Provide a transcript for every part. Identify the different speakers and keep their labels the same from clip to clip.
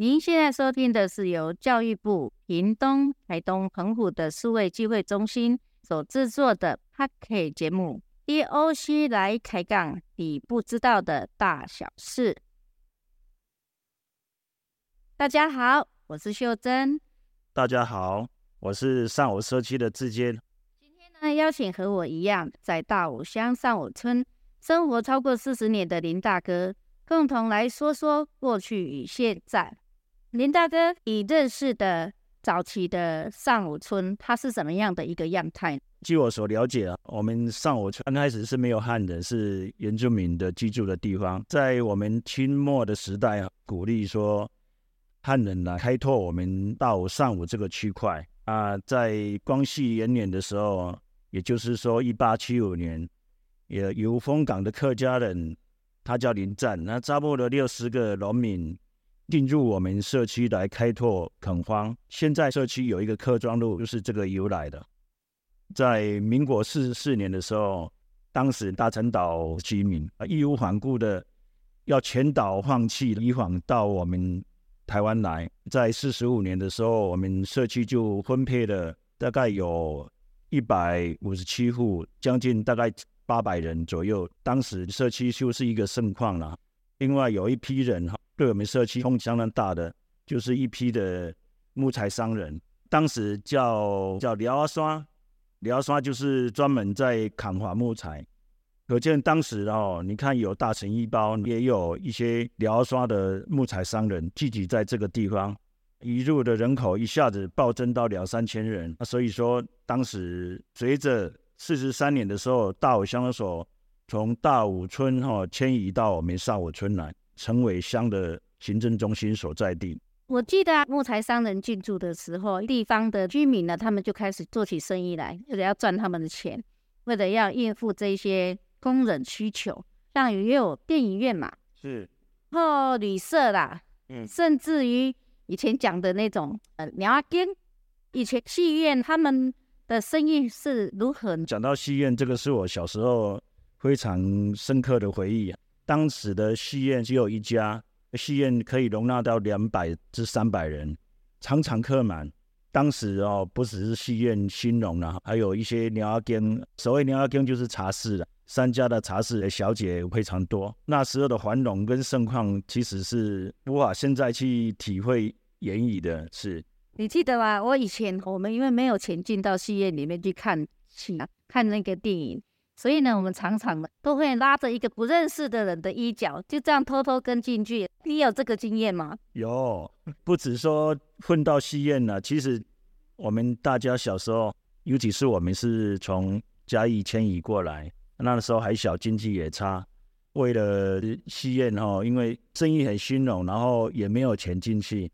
Speaker 1: 您现在收听的是由教育部屏东、台东、澎湖的数位机会中心所制作的 p a k e 节目，DOC 来开杠你不知道的大小事。大家好，我是秀珍。
Speaker 2: 大家好，我是上午社区的志坚。
Speaker 1: 今天呢，邀请和我一样在大武乡上武村生活超过四十年的林大哥，共同来说说过去与现在。林大哥，你认识的早期的上武村，它是什么样的一个样态？
Speaker 2: 据我所了解啊，我们上武村刚开始是没有汉人，是原住民的居住的地方。在我们清末的时代啊，鼓励说汉人来开拓我们到上武这个区块啊。在光绪元年的时候，也就是说一八七五年，也有丰港的客家人，他叫林赞，那招募了六十个农民。进入我们社区来开拓垦荒，现在社区有一个客庄路，就是这个由来的。在民国四十四年的时候，当时大陈岛居民啊义无反顾的要全岛放弃移防到我们台湾来。在四十五年的时候，我们社区就分配了大概有一百五十七户，将近大概八百人左右。当时社区就是一个盛况了。另外有一批人哈。对我们社区冲相当大的，就是一批的木材商人，当时叫叫辽阿刷，辽阿刷就是专门在砍伐木材。可见当时哦，你看有大成一包，也有一些辽阿刷的木材商人聚集在这个地方，移入的人口一下子暴增到两三千人。那所以说，当时随着四十三年的时候，大武乡的所从大武村哈迁移到我们上武村来。成为乡的行政中心所在地。
Speaker 1: 我记得木材商人进驻的时候，地方的居民呢，他们就开始做起生意来，为了要赚他们的钱，为了要应付这些工人需求，像也有电影院嘛，
Speaker 2: 是，
Speaker 1: 然后旅社啦，嗯，甚至于以前讲的那种呃鸟阿根，以前戏院他们的生意是如何？
Speaker 2: 讲到戏院，这个是我小时候非常深刻的回忆啊。当时的戏院只有一家，戏院可以容纳到两百至三百人，常常客满。当时哦，不只是戏院兴隆了，还有一些鸟阿根，所谓鸟阿根就是茶室了，三家的茶室的小姐非常多。那时候的繁荣跟盛况，其实是无法现在去体会言语的。是，
Speaker 1: 你记得吗？我以前我们因为没有钱进到戏院里面去看戏啊，看那个电影。所以呢，我们常常呢都会拉着一个不认识的人的衣角，就这样偷偷跟进去。你有这个经验吗？
Speaker 2: 有，不止说混到戏院了。其实我们大家小时候，尤其是我们是从嘉义迁移过来，那时候还小，经济也差。为了戏院哈，因为生意很兴隆，然后也没有钱进去，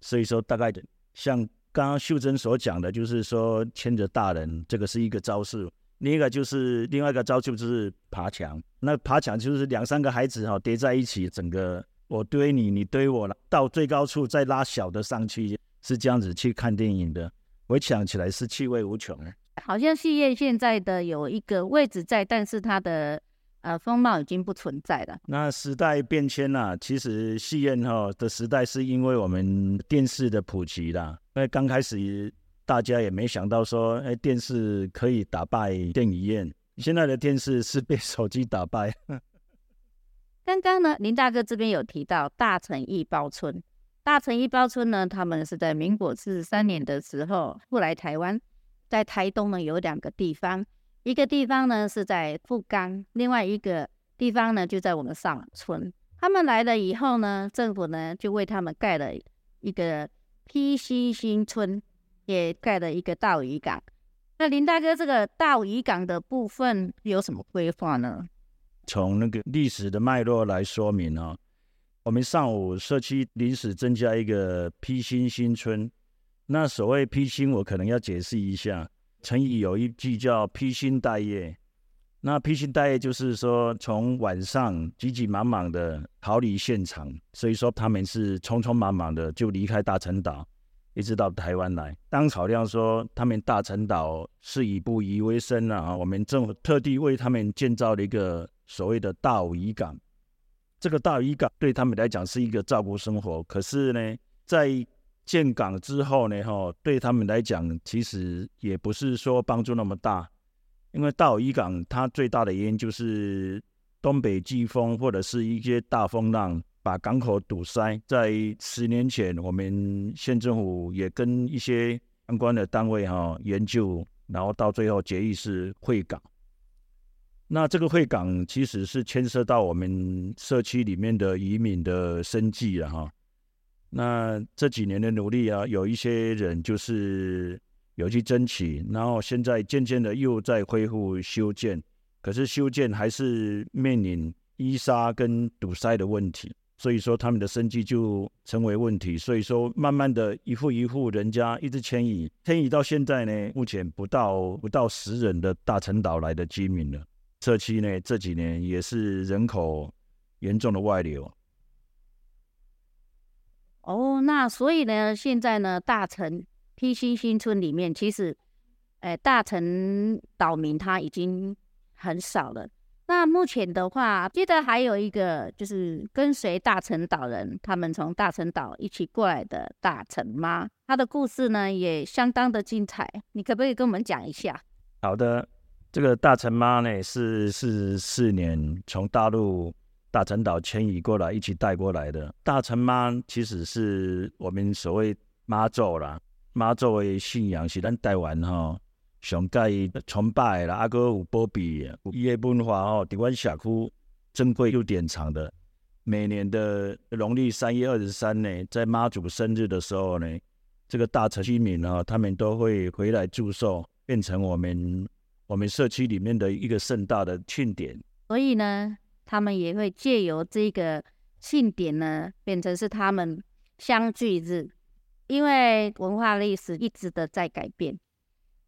Speaker 2: 所以说大概像刚刚秀珍所讲的，就是说牵着大人，这个是一个招式。另一个就是另外一个招数，就是爬墙。那爬墙就是两三个孩子哈叠在一起，整个我堆你，你堆我了，到最高处再拉小的上去，是这样子去看电影的。回想起来是趣味无穷。
Speaker 1: 好像戏院现在的有一个位置在，但是它的呃风貌已经不存在了。
Speaker 2: 那时代变迁了，其实戏院哈的时代是因为我们电视的普及啦。因为刚开始。大家也没想到说，哎，电视可以打败电影院。现在的电视是被手机打败。
Speaker 1: 刚刚呢，林大哥这边有提到大成一包村。大成一包村呢，他们是在民国四十三年的时候过来台湾，在台东呢有两个地方，一个地方呢是在富冈，另外一个地方呢就在我们上村。他们来了以后呢，政府呢就为他们盖了一个 PC 新村。也盖了一个大渔港。那林大哥，这个大渔港的部分有什么规划呢？
Speaker 2: 从那个历史的脉络来说明啊，我们上午社区临时增加一个披星新村。那所谓披星，我可能要解释一下。成语有一句叫“披星戴月”。那披星戴月就是说，从晚上急急忙忙的逃离现场，所以说他们是匆匆忙忙的就离开大陈岛。一直到台湾来，当考量说他们大陈岛是以捕鱼为生啊，我们政府特地为他们建造了一个所谓的大武渔港。这个大渔港对他们来讲是一个照顾生活，可是呢，在建港之后呢，哈，对他们来讲其实也不是说帮助那么大，因为大屿港它最大的原因就是东北季风或者是一些大风浪把港口堵塞。在十年前，我们县政府也跟一些相关的单位哈研究，然后到最后决议是会港。那这个会港其实是牵涉到我们社区里面的移民的生计了哈。那这几年的努力啊，有一些人就是有去争取，然后现在渐渐的又在恢复修建，可是修建还是面临淤沙跟堵塞的问题，所以说他们的生计就成为问题。所以说慢慢的一户一户人家一直迁移，迁移到现在呢，目前不到不到十人的大陈岛来的居民了。社区呢这几年也是人口严重的外流。
Speaker 1: 哦，那所以呢，现在呢，大城 P 新新村里面，其实，哎，大城岛民他已经很少了。那目前的话，记得还有一个就是跟随大城岛人，他们从大城岛一起过来的大城妈，她的故事呢也相当的精彩。你可不可以跟我们讲一下？
Speaker 2: 好的。这个大陈妈呢，是四四年从大陆大陈岛迁移过来，一起带过来的。大陈妈其实是我们所谓妈祖啦，妈祖的信仰是咱台湾哈上界崇拜啦，阿哥有保庇，伊的文化吼，伫阮社区珍贵又典藏的。每年的农历三月二十三呢，在妈祖生日的时候呢，这个大城居民啊，他们都会回来祝寿，变成我们。我们社区里面的一个盛大的庆典，
Speaker 1: 所以呢，他们也会借由这个庆典呢，变成是他们相聚日。因为文化历史一直的在改变，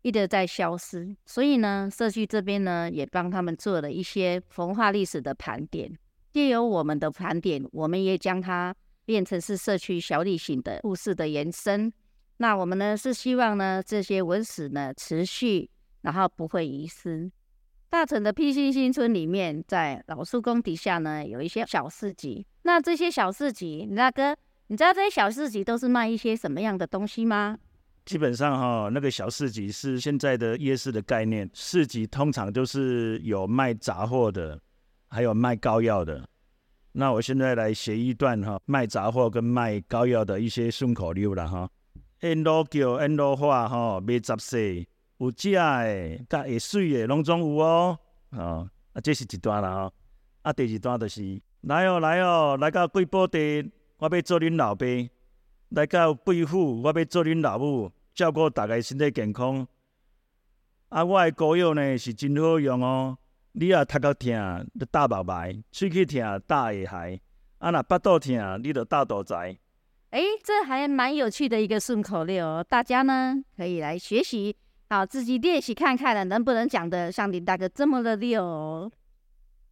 Speaker 1: 一直在消失，所以呢，社区这边呢也帮他们做了一些文化历史的盘点。借由我们的盘点，我们也将它变成是社区小旅行的故事的延伸。那我们呢是希望呢这些文史呢持续。然后不会遗失。大城的 P 星新村里面，在老树宫底下呢，有一些小市集。那这些小市集，那哥，你知道这些小市集都是卖一些什么样的东西吗？
Speaker 2: 基本上哈，那个小市集是现在的夜市的概念。市集通常都是有卖杂货的，还有卖膏药的。那我现在来写一段哈，卖杂货跟卖膏药的一些顺口溜了哈。N 罗叫 N 罗花哈，卖杂事。有食的，甲会水的，拢总有哦。啊，啊，这是一段啦吼。啊，第二段就是来哦，来哦，来到贵宝地，我要做恁老爸；来到贵府，我要做恁老母，照顾大家身体健康。啊，我的膏药呢是真好用哦。你啊，头壳疼，你打白白；喙齿疼，打下海；啊，若腹肚疼，你就打肚仔。
Speaker 1: 哎，这还蛮有趣的一个顺口溜，大家呢可以来学习。好，自己练习看看了，能不能讲的像林大哥这么的溜？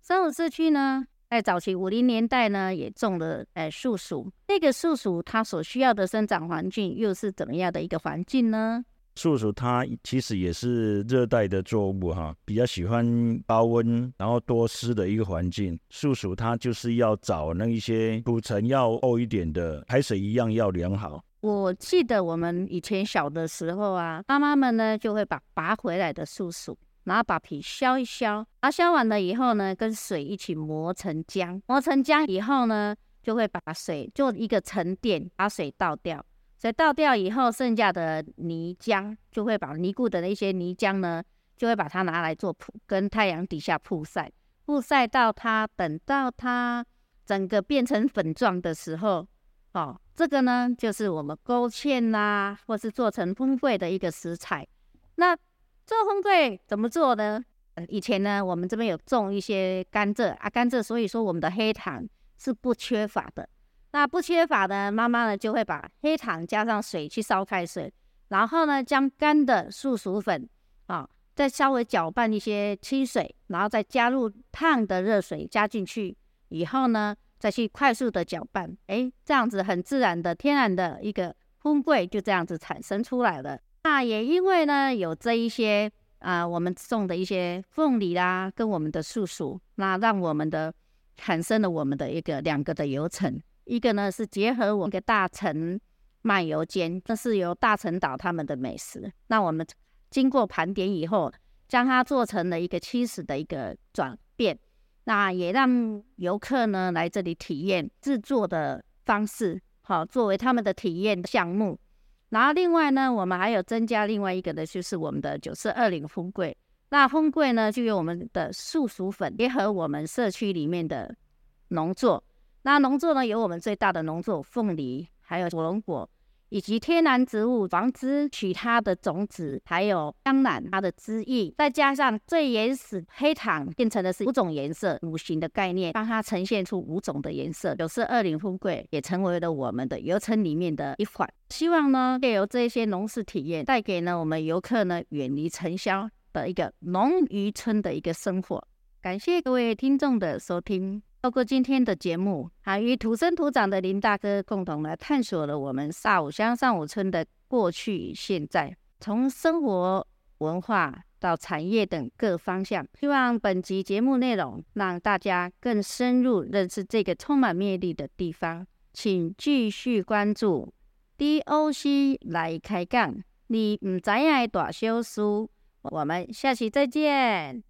Speaker 1: 三五社区呢，在早期五零年代呢，也种了呃树薯。那个树薯它所需要的生长环境又是怎么样的一个环境呢？
Speaker 2: 树薯它其实也是热带的作物哈，比较喜欢高温然后多湿的一个环境。树薯它就是要找那一些土层要厚一点的，排水一样要良好。
Speaker 1: 我记得我们以前小的时候啊，妈妈们呢就会把拔回来的树薯，然后把皮削一削，然后削完了以后呢，跟水一起磨成浆，磨成浆以后呢，就会把水做一个沉淀，把水倒掉，水倒掉以后，剩下的泥浆就会把泥固的那些泥浆呢，就会把它拿来做铺，跟太阳底下曝晒，曝晒到它等到它整个变成粉状的时候。哦，这个呢，就是我们勾芡啦，或是做成风柜的一个食材。那做风柜怎么做呢？以前呢，我们这边有种一些甘蔗啊，甘蔗，所以说我们的黑糖是不缺乏的。那不缺乏的，妈妈呢就会把黑糖加上水去烧开水，然后呢将干的素薯粉啊，再稍微搅拌一些清水，然后再加入烫的热水加进去以后呢。再去快速的搅拌，哎，这样子很自然的、天然的一个烘焙就这样子产生出来了。那也因为呢，有这一些啊，我们种的一些凤梨啦，跟我们的树薯，那让我们的产生了我们的一个两个的流程，一个呢是结合我们的大陈漫游间，这是由大陈岛他们的美食。那我们经过盘点以后，将它做成了一个七十的一个转变，那也让游客呢来这里体验制作的方式，好作为他们的体验项目。然后另外呢，我们还有增加另外一个的，就是我们的九四二零风柜。那风柜呢，就有我们的树薯粉，结合我们社区里面的农作。那农作呢，有我们最大的农作凤梨，还有火龙果。以及天然植物防枝取它的种子，还有香兰它的枝叶，再加上最原始黑糖，变成的是五种颜色，五行的概念，帮它呈现出五种的颜色。九四二零富贵也成为了我们的游程里面的一款。希望呢，借由这些农事体验，带给呢我们游客呢远离尘嚣的一个农渔村的一个生活。感谢各位听众的收听。透过今天的节目，还与土生土长的林大哥共同来探索了我们萨武乡上武村的过去与现在，从生活、文化到产业等各方向。希望本集节目内容让大家更深入认识这个充满魅力的地方。请继续关注 DOC 来开杠，你唔知影的大小事。我们下期再见。